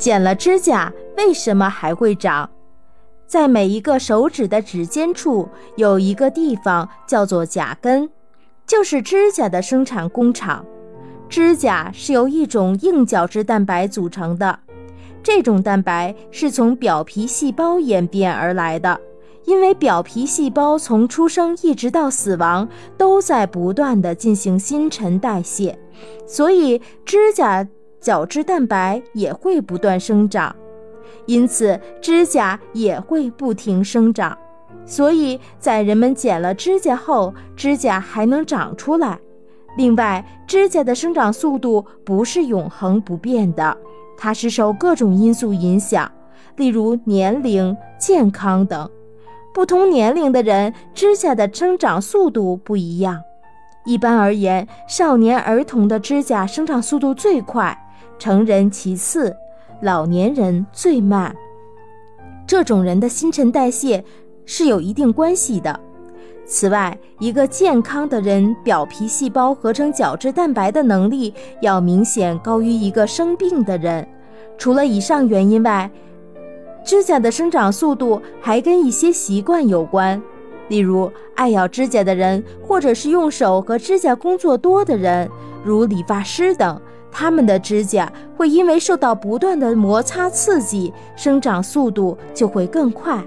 剪了指甲为什么还会长？在每一个手指的指尖处有一个地方叫做甲根，就是指甲的生产工厂。指甲是由一种硬角质蛋白组成的，这种蛋白是从表皮细胞演变而来的。因为表皮细胞从出生一直到死亡都在不断的进行新陈代谢，所以指甲角质蛋白也会不断生长，因此指甲也会不停生长。所以在人们剪了指甲后，指甲还能长出来。另外，指甲的生长速度不是永恒不变的，它是受各种因素影响，例如年龄、健康等。不同年龄的人指甲的生长速度不一样。一般而言，少年儿童的指甲生长速度最快，成人其次，老年人最慢。这种人的新陈代谢是有一定关系的。此外，一个健康的人表皮细胞合成角质蛋白的能力要明显高于一个生病的人。除了以上原因外，指甲的生长速度还跟一些习惯有关，例如爱咬指甲的人，或者是用手和指甲工作多的人，如理发师等，他们的指甲会因为受到不断的摩擦刺激，生长速度就会更快。